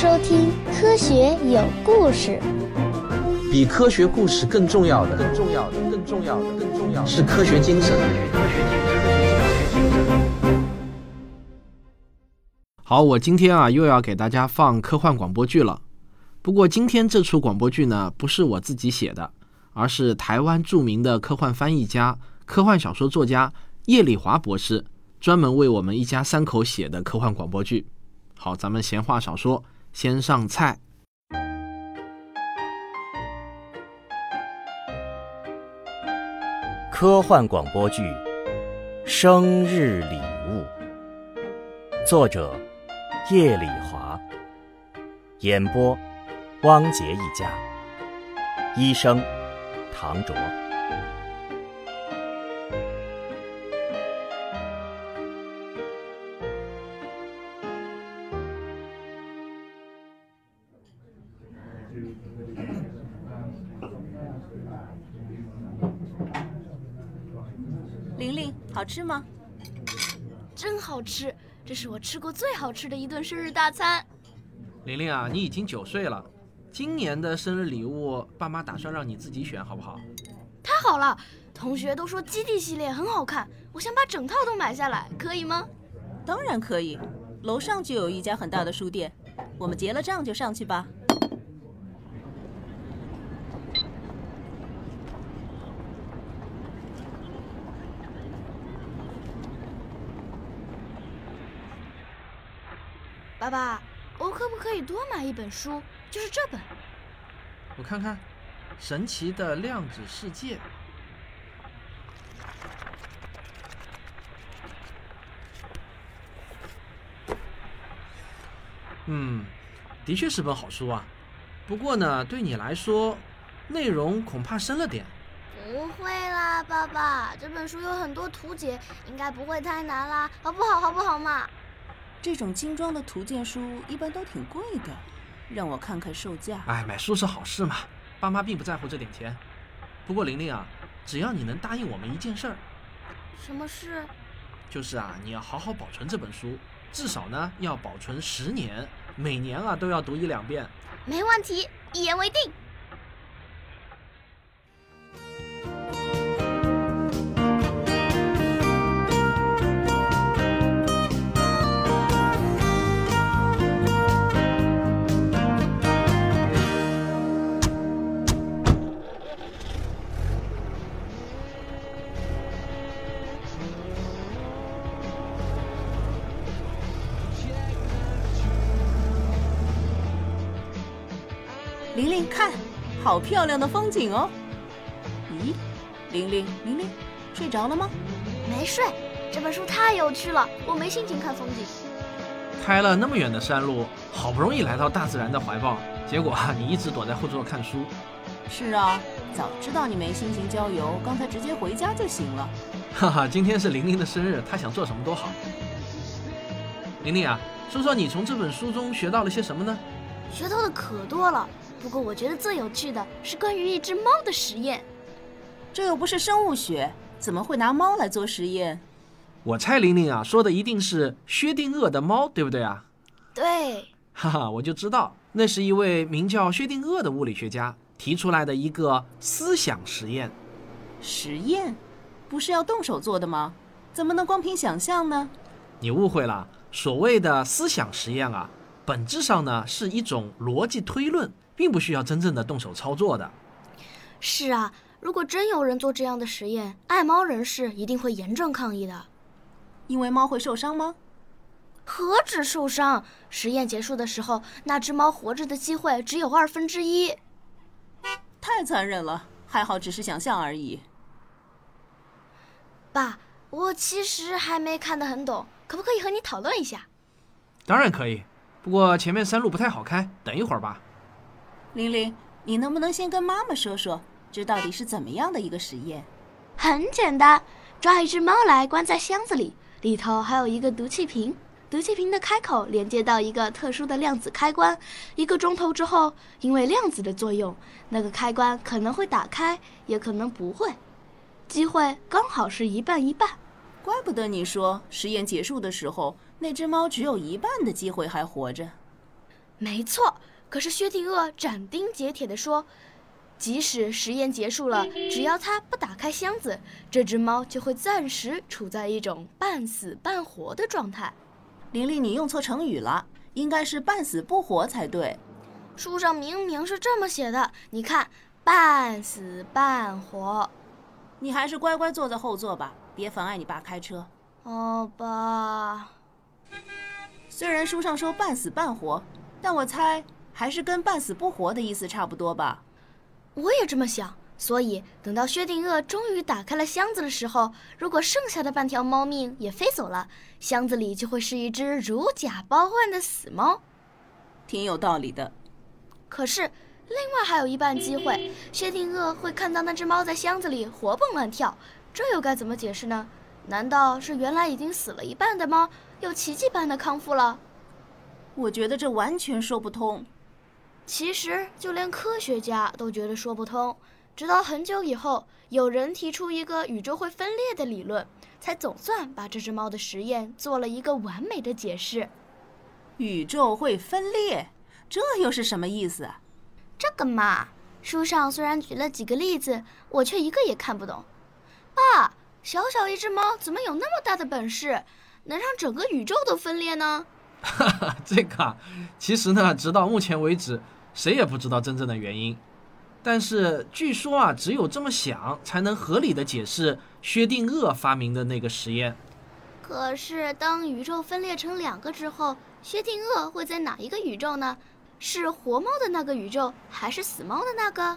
收听《科学有故事》。比科学故事更重要的，更重要的，更重要的，更重要的是科学精神。好，我今天啊又要给大家放科幻广播剧了。不过今天这出广播剧呢，不是我自己写的，而是台湾著名的科幻翻译家、科幻小说作家叶礼华博士专门为我们一家三口写的科幻广播剧。好，咱们闲话少说，先上菜。科幻广播剧《生日礼物》，作者叶礼华，演播汪杰一家，医生唐卓。吃吗？真好吃，这是我吃过最好吃的一顿生日大餐。玲玲啊，你已经九岁了，今年的生日礼物，爸妈打算让你自己选，好不好？太好了，同学都说基地系列很好看，我想把整套都买下来，可以吗？当然可以，楼上就有一家很大的书店，我们结了账就上去吧。爸爸，我可不可以多买一本书？就是这本。我看看，《神奇的量子世界》。嗯，的确是本好书啊。不过呢，对你来说，内容恐怕深了点。不会啦，爸爸，这本书有很多图解，应该不会太难啦，好不好？好不好嘛？这种精装的图鉴书一般都挺贵的，让我看看售价。哎，买书是好事嘛，爸妈并不在乎这点钱。不过玲玲啊，只要你能答应我们一件事儿，什么事？就是啊，你要好好保存这本书，至少呢要保存十年，每年啊都要读一两遍。没问题，一言为定。好漂亮的风景哦！咦，玲玲，玲玲，睡着了吗？没睡，这本书太有趣了，我没心情看风景。开了那么远的山路，好不容易来到大自然的怀抱，结果啊，你一直躲在后座看书。是啊，早知道你没心情郊游，刚才直接回家就行了。哈哈，今天是玲玲的生日，她想做什么都好。玲玲啊，说说你从这本书中学到了些什么呢？学到的可多了。不过我觉得最有趣的是关于一只猫的实验。这又不是生物学，怎么会拿猫来做实验？我猜玲玲啊说的一定是薛定谔的猫，对不对啊？对。哈哈，我就知道，那是一位名叫薛定谔的物理学家提出来的一个思想实验。实验？不是要动手做的吗？怎么能光凭想象呢？你误会了，所谓的思想实验啊，本质上呢是一种逻辑推论。并不需要真正的动手操作的。是啊，如果真有人做这样的实验，爱猫人士一定会严正抗议的。因为猫会受伤吗？何止受伤，实验结束的时候，那只猫活着的机会只有二分之一。太残忍了，还好只是想象而已。爸，我其实还没看得很懂，可不可以和你讨论一下？当然可以，不过前面山路不太好开，等一会儿吧。玲玲，你能不能先跟妈妈说说，这到底是怎么样的一个实验？很简单，抓一只猫来关在箱子里，里头还有一个毒气瓶，毒气瓶的开口连接到一个特殊的量子开关。一个钟头之后，因为量子的作用，那个开关可能会打开，也可能不会，机会刚好是一半一半。怪不得你说实验结束的时候，那只猫只有一半的机会还活着。没错。可是薛定谔斩钉截铁地说，即使实验结束了，只要他不打开箱子，这只猫就会暂时处在一种半死半活的状态。玲玲，你用错成语了，应该是半死不活才对。书上明明是这么写的，你看，半死半活。你还是乖乖坐在后座吧，别妨碍你爸开车。好吧。虽然书上说半死半活，但我猜。还是跟半死不活的意思差不多吧，我也这么想。所以等到薛定谔终于打开了箱子的时候，如果剩下的半条猫命也飞走了，箱子里就会是一只如假包换的死猫，挺有道理的。可是另外还有一半机会，薛定谔会看到那只猫在箱子里活蹦乱跳，这又该怎么解释呢？难道是原来已经死了一半的猫又奇迹般的康复了？我觉得这完全说不通。其实，就连科学家都觉得说不通。直到很久以后，有人提出一个宇宙会分裂的理论，才总算把这只猫的实验做了一个完美的解释。宇宙会分裂，这又是什么意思？这个嘛，书上虽然举了几个例子，我却一个也看不懂。爸，小小一只猫怎么有那么大的本事，能让整个宇宙都分裂呢？哈哈，这个其实呢，直到目前为止。谁也不知道真正的原因，但是据说啊，只有这么想，才能合理的解释薛定谔发明的那个实验。可是，当宇宙分裂成两个之后，薛定谔会在哪一个宇宙呢？是活猫的那个宇宙，还是死猫的那个？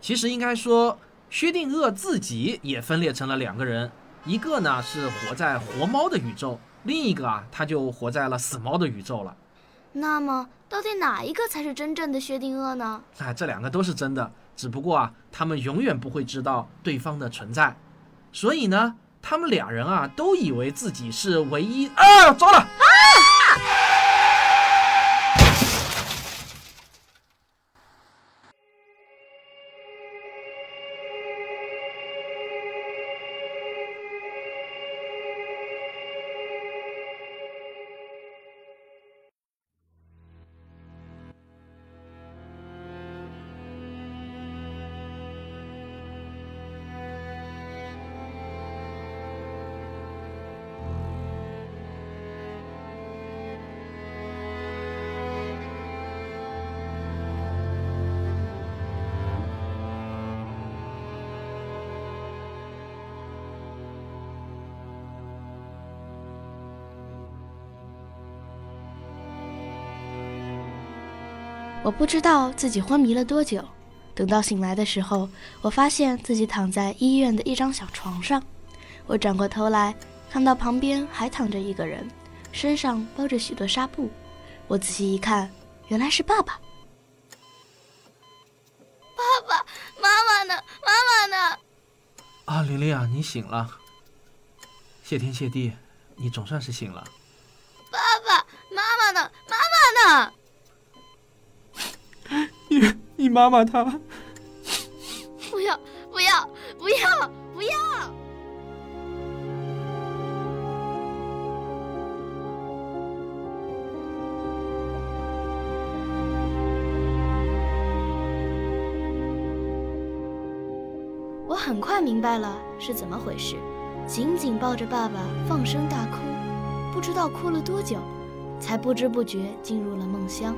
其实应该说，薛定谔自己也分裂成了两个人，一个呢是活在活猫的宇宙，另一个啊他就活在了死猫的宇宙了。那么，到底哪一个才是真正的薛定谔呢？哎，这两个都是真的，只不过啊，他们永远不会知道对方的存在，所以呢，他们俩人啊，都以为自己是唯一。啊，糟了！我不知道自己昏迷了多久，等到醒来的时候，我发现自己躺在医院的一张小床上。我转过头来，看到旁边还躺着一个人，身上包着许多纱布。我仔细一看，原来是爸爸。爸爸妈妈呢？妈妈呢？啊，玲玲啊，你醒了。谢天谢地，你总算是醒了。爸爸妈妈呢？妈妈呢？你你妈妈她，不要不要不要不要！我很快明白了是怎么回事，紧紧抱着爸爸放声大哭，不知道哭了多久，才不知不觉进入了梦乡。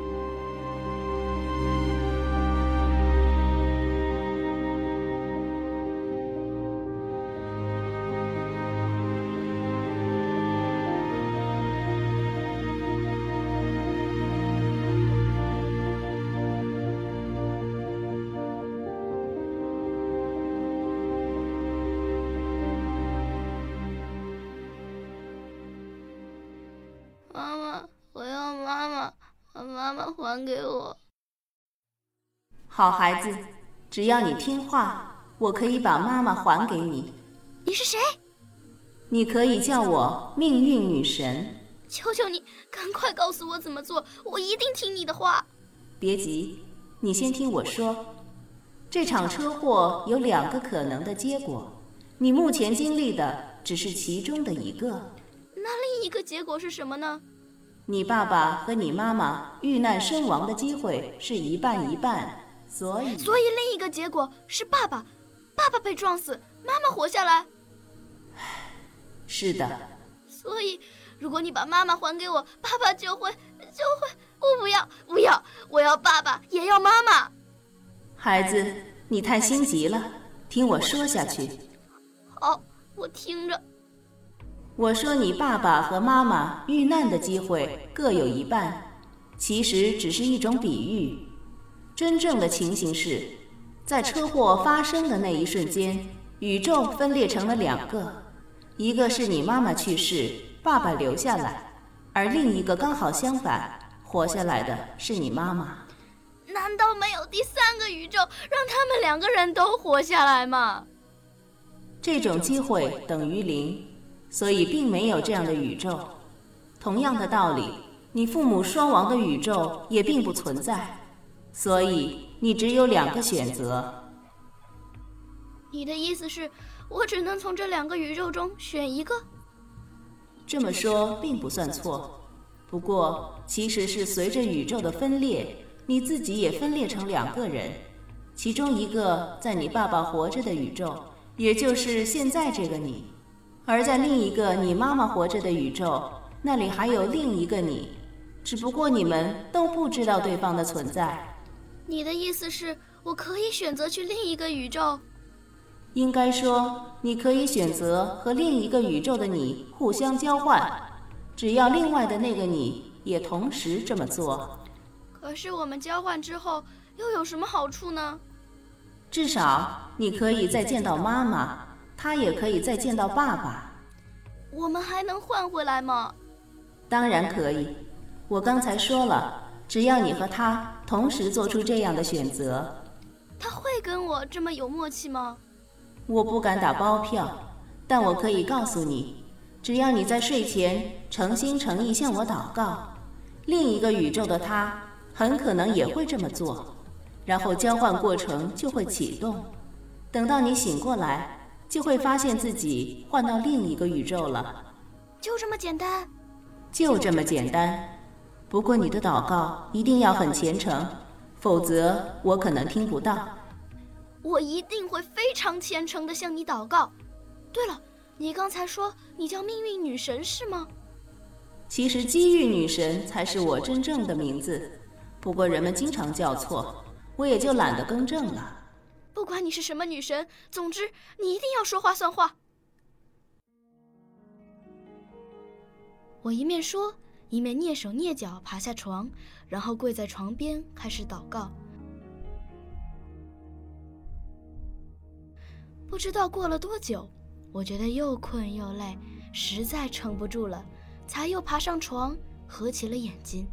还给我，好孩子，只要你听话，我可以把妈妈还给你。你是谁？你可以叫我命运女神。求求你，赶快告诉我怎么做，我一定听你的话。别急，你先听我说。这场车祸有两个可能的结果，你目前经历的只是其中的一个。那另一个结果是什么呢？你爸爸和你妈妈遇难身亡的机会是一半一半，所以所以另一个结果是爸爸，爸爸被撞死，妈妈活下来。是的，所以如果你把妈妈还给我，爸爸就会就会，我不要不要，我要爸爸也要妈妈。孩子，你太心急了，听我说下去。好，我听着。我说你爸爸和妈妈遇难的机会各有一半，其实只是一种比喻。真正的情形是，在车祸发生的那一瞬间，宇宙分裂成了两个，一个是你妈妈去世，爸爸留下来，而另一个刚好相反，活下来的是你妈妈。难道没有第三个宇宙让他们两个人都活下来吗？这种机会等于零。所以并没有这样的宇宙。同样的道理，你父母双亡的宇宙也并不存在。所以你只有两个选择。你的意思是，我只能从这两个宇宙中选一个？这么说并不算错。不过，其实是随着宇宙的分裂，你自己也分裂成两个人。其中一个在你爸爸活着的宇宙，也就是现在这个你。而在另一个你妈妈活着的宇宙，那里还有另一个你，只不过你们都不知道对方的存在。你的意思是我可以选择去另一个宇宙？应该说，你可以选择和另一个宇宙的你互相交换，只要另外的那个你也同时这么做。可是我们交换之后又有什么好处呢？至少你可以再见到妈妈。他也可以再见到爸爸。我们还能换回来吗？当然可以。我刚才说了，只要你和他同时做出这样的选择，他会跟我这么有默契吗？我不敢打包票，但我可以告诉你，只要你在睡前诚心诚意向我祷告，另一个宇宙的他很可能也会这么做，然后交换过程就会启动。等到你醒过来。就会发现自己换到另一个宇宙了，就这么简单，就这么简单。不过你的祷告一定要很虔诚，否则我可能听不到。我一定会非常虔诚地向你祷告。对了，你刚才说你叫命运女神是吗？其实机遇女神才是我真正的名字，不过人们经常叫错，我也就懒得更正了。不管你是什么女神，总之你一定要说话算话。我一面说，一面蹑手蹑脚爬下床，然后跪在床边开始祷告。不知道过了多久，我觉得又困又累，实在撑不住了，才又爬上床，合起了眼睛。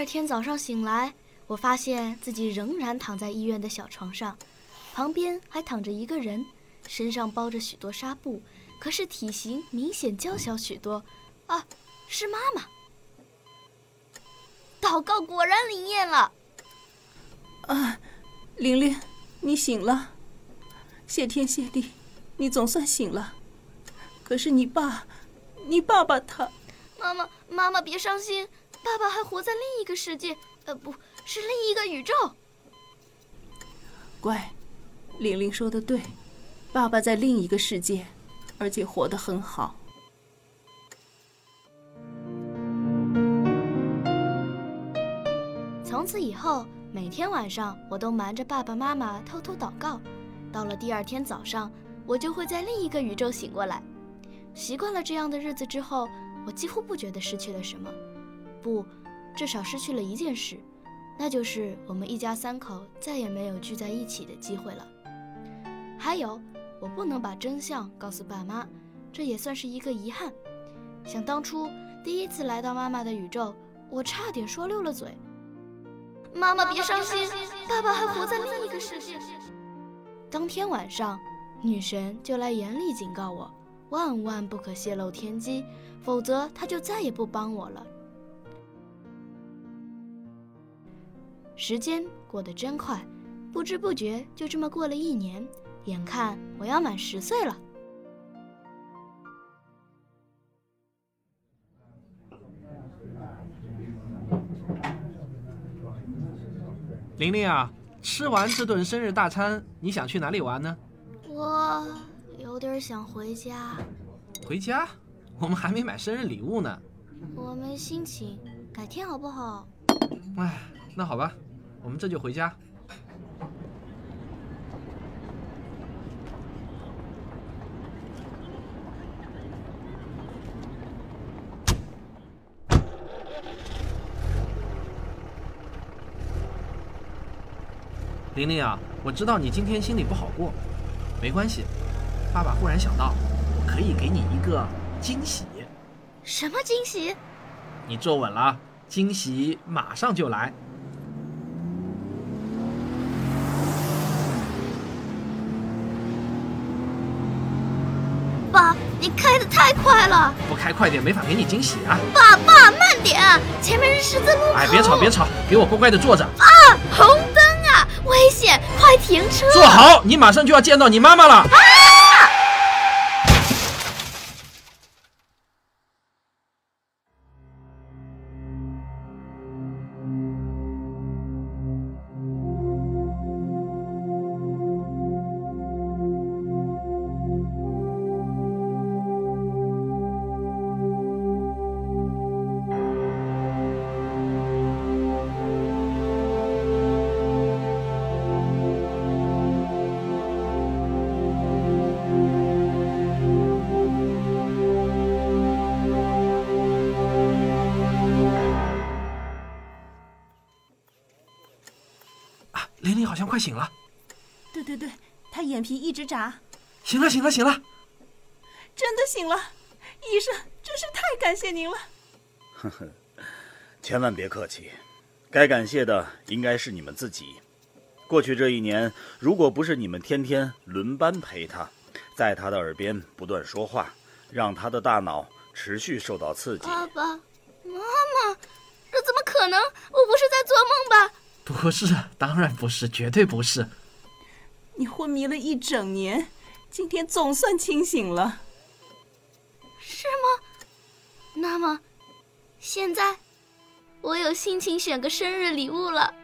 二天早上醒来，我发现自己仍然躺在医院的小床上，旁边还躺着一个人，身上包着许多纱布，可是体型明显娇小许多。啊，是妈妈！祷告果然灵验了。啊，玲玲，你醒了，谢天谢地，你总算醒了。可是你爸，你爸爸他……妈妈，妈妈别伤心。爸爸还活在另一个世界，呃，不是另一个宇宙。乖，玲玲说的对，爸爸在另一个世界，而且活得很好。从此以后，每天晚上我都瞒着爸爸妈妈偷偷祷告。到了第二天早上，我就会在另一个宇宙醒过来。习惯了这样的日子之后，我几乎不觉得失去了什么。不，至少失去了一件事，那就是我们一家三口再也没有聚在一起的机会了。还有，我不能把真相告诉爸妈，这也算是一个遗憾。想当初第一次来到妈妈的宇宙，我差点说溜了嘴。妈妈别伤心，爸爸还活在另一个世界。当天晚上，女神就来严厉警告我，万万不可泄露天机，否则她就再也不帮我了。时间过得真快，不知不觉就这么过了一年，眼看我要满十岁了。玲玲啊，吃完这顿生日大餐，你想去哪里玩呢？我有点想回家，回家？我们还没买生日礼物呢。我没心情，改天好不好？哎，那好吧，我们这就回家。玲玲啊，我知道你今天心里不好过，没关系，爸爸忽然想到，我可以给你一个惊喜。什么惊喜？你坐稳了，惊喜马上就来。爸，你开的太快了，不开快点没法给你惊喜啊！爸爸，慢点，前面是十字路口。哎，别吵别吵，给我乖乖的坐着。啊，红灯啊，危险，快停车！坐好，你马上就要见到你妈妈了。啊！醒了。对对对，他眼皮一直眨。醒了，醒了，醒了，真的醒了！医生，真是太感谢您了。呵呵，千万别客气，该感谢的应该是你们自己。过去这一年，如果不是你们天天轮班陪他，在他的耳边不断说话，让他的大脑持续受到刺激，爸爸妈妈，这怎么可能？我不是在做梦吧？不是，当然不是，绝对不是。你昏迷了一整年，今天总算清醒了，是吗？那么，现在我有心情选个生日礼物了。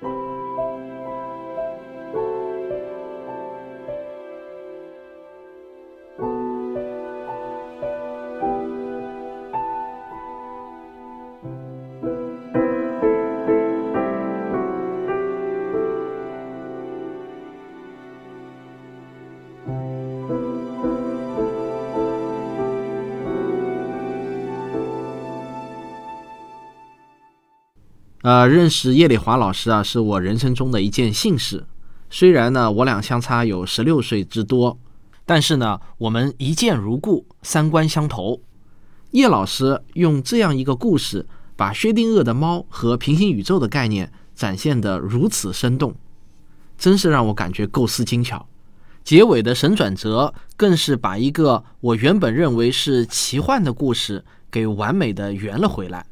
呃，认识叶丽华老师啊，是我人生中的一件幸事。虽然呢，我俩相差有十六岁之多，但是呢，我们一见如故，三观相投。叶老师用这样一个故事，把薛定谔的猫和平行宇宙的概念展现得如此生动，真是让我感觉构思精巧。结尾的神转折，更是把一个我原本认为是奇幻的故事，给完美的圆了回来。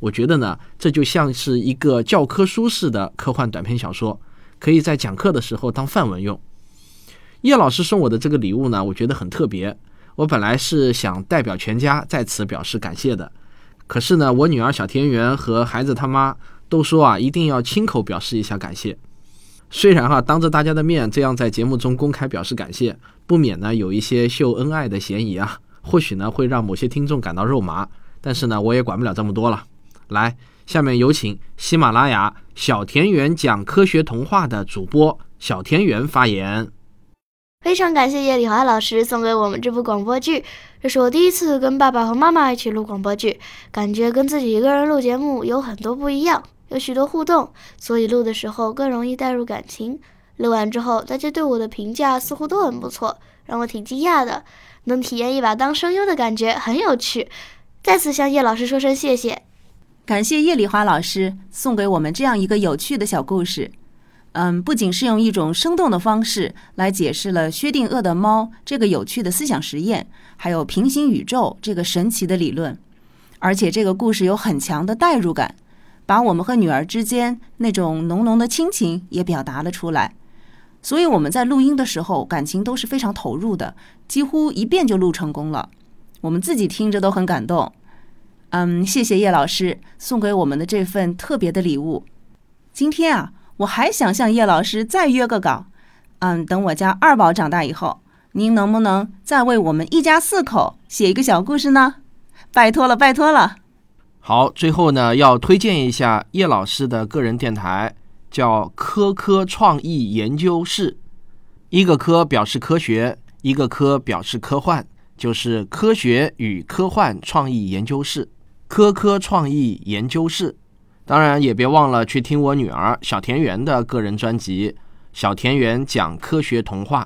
我觉得呢，这就像是一个教科书式的科幻短篇小说，可以在讲课的时候当范文用。叶老师送我的这个礼物呢，我觉得很特别。我本来是想代表全家在此表示感谢的，可是呢，我女儿小田园和孩子他妈都说啊，一定要亲口表示一下感谢。虽然哈，当着大家的面这样在节目中公开表示感谢，不免呢有一些秀恩爱的嫌疑啊，或许呢会让某些听众感到肉麻，但是呢，我也管不了这么多了。来，下面有请喜马拉雅小田园讲科学童话的主播小田园发言。非常感谢叶丽华老师送给我们这部广播剧，这是我第一次跟爸爸和妈妈一起录广播剧，感觉跟自己一个人录节目有很多不一样，有许多互动，所以录的时候更容易带入感情。录完之后，大家对我的评价似乎都很不错，让我挺惊讶的。能体验一把当声优的感觉很有趣，再次向叶老师说声谢谢。感谢叶丽华老师送给我们这样一个有趣的小故事。嗯，不仅是用一种生动的方式来解释了薛定谔的猫这个有趣的思想实验，还有平行宇宙这个神奇的理论，而且这个故事有很强的代入感。把我们和女儿之间那种浓浓的亲情也表达了出来。所以我们在录音的时候，感情都是非常投入的，几乎一遍就录成功了。我们自己听着都很感动。嗯，谢谢叶老师送给我们的这份特别的礼物。今天啊，我还想向叶老师再约个稿。嗯，等我家二宝长大以后，您能不能再为我们一家四口写一个小故事呢？拜托了，拜托了。好，最后呢，要推荐一下叶老师的个人电台，叫科科创意研究室。一个科表示科学，一个科表示科幻，就是科学与科幻创意研究室。科科创意研究室，当然也别忘了去听我女儿小田园的个人专辑《小田园讲科学童话》。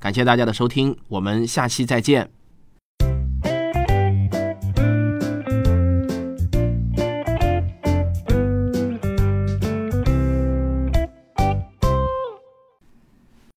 感谢大家的收听，我们下期再见。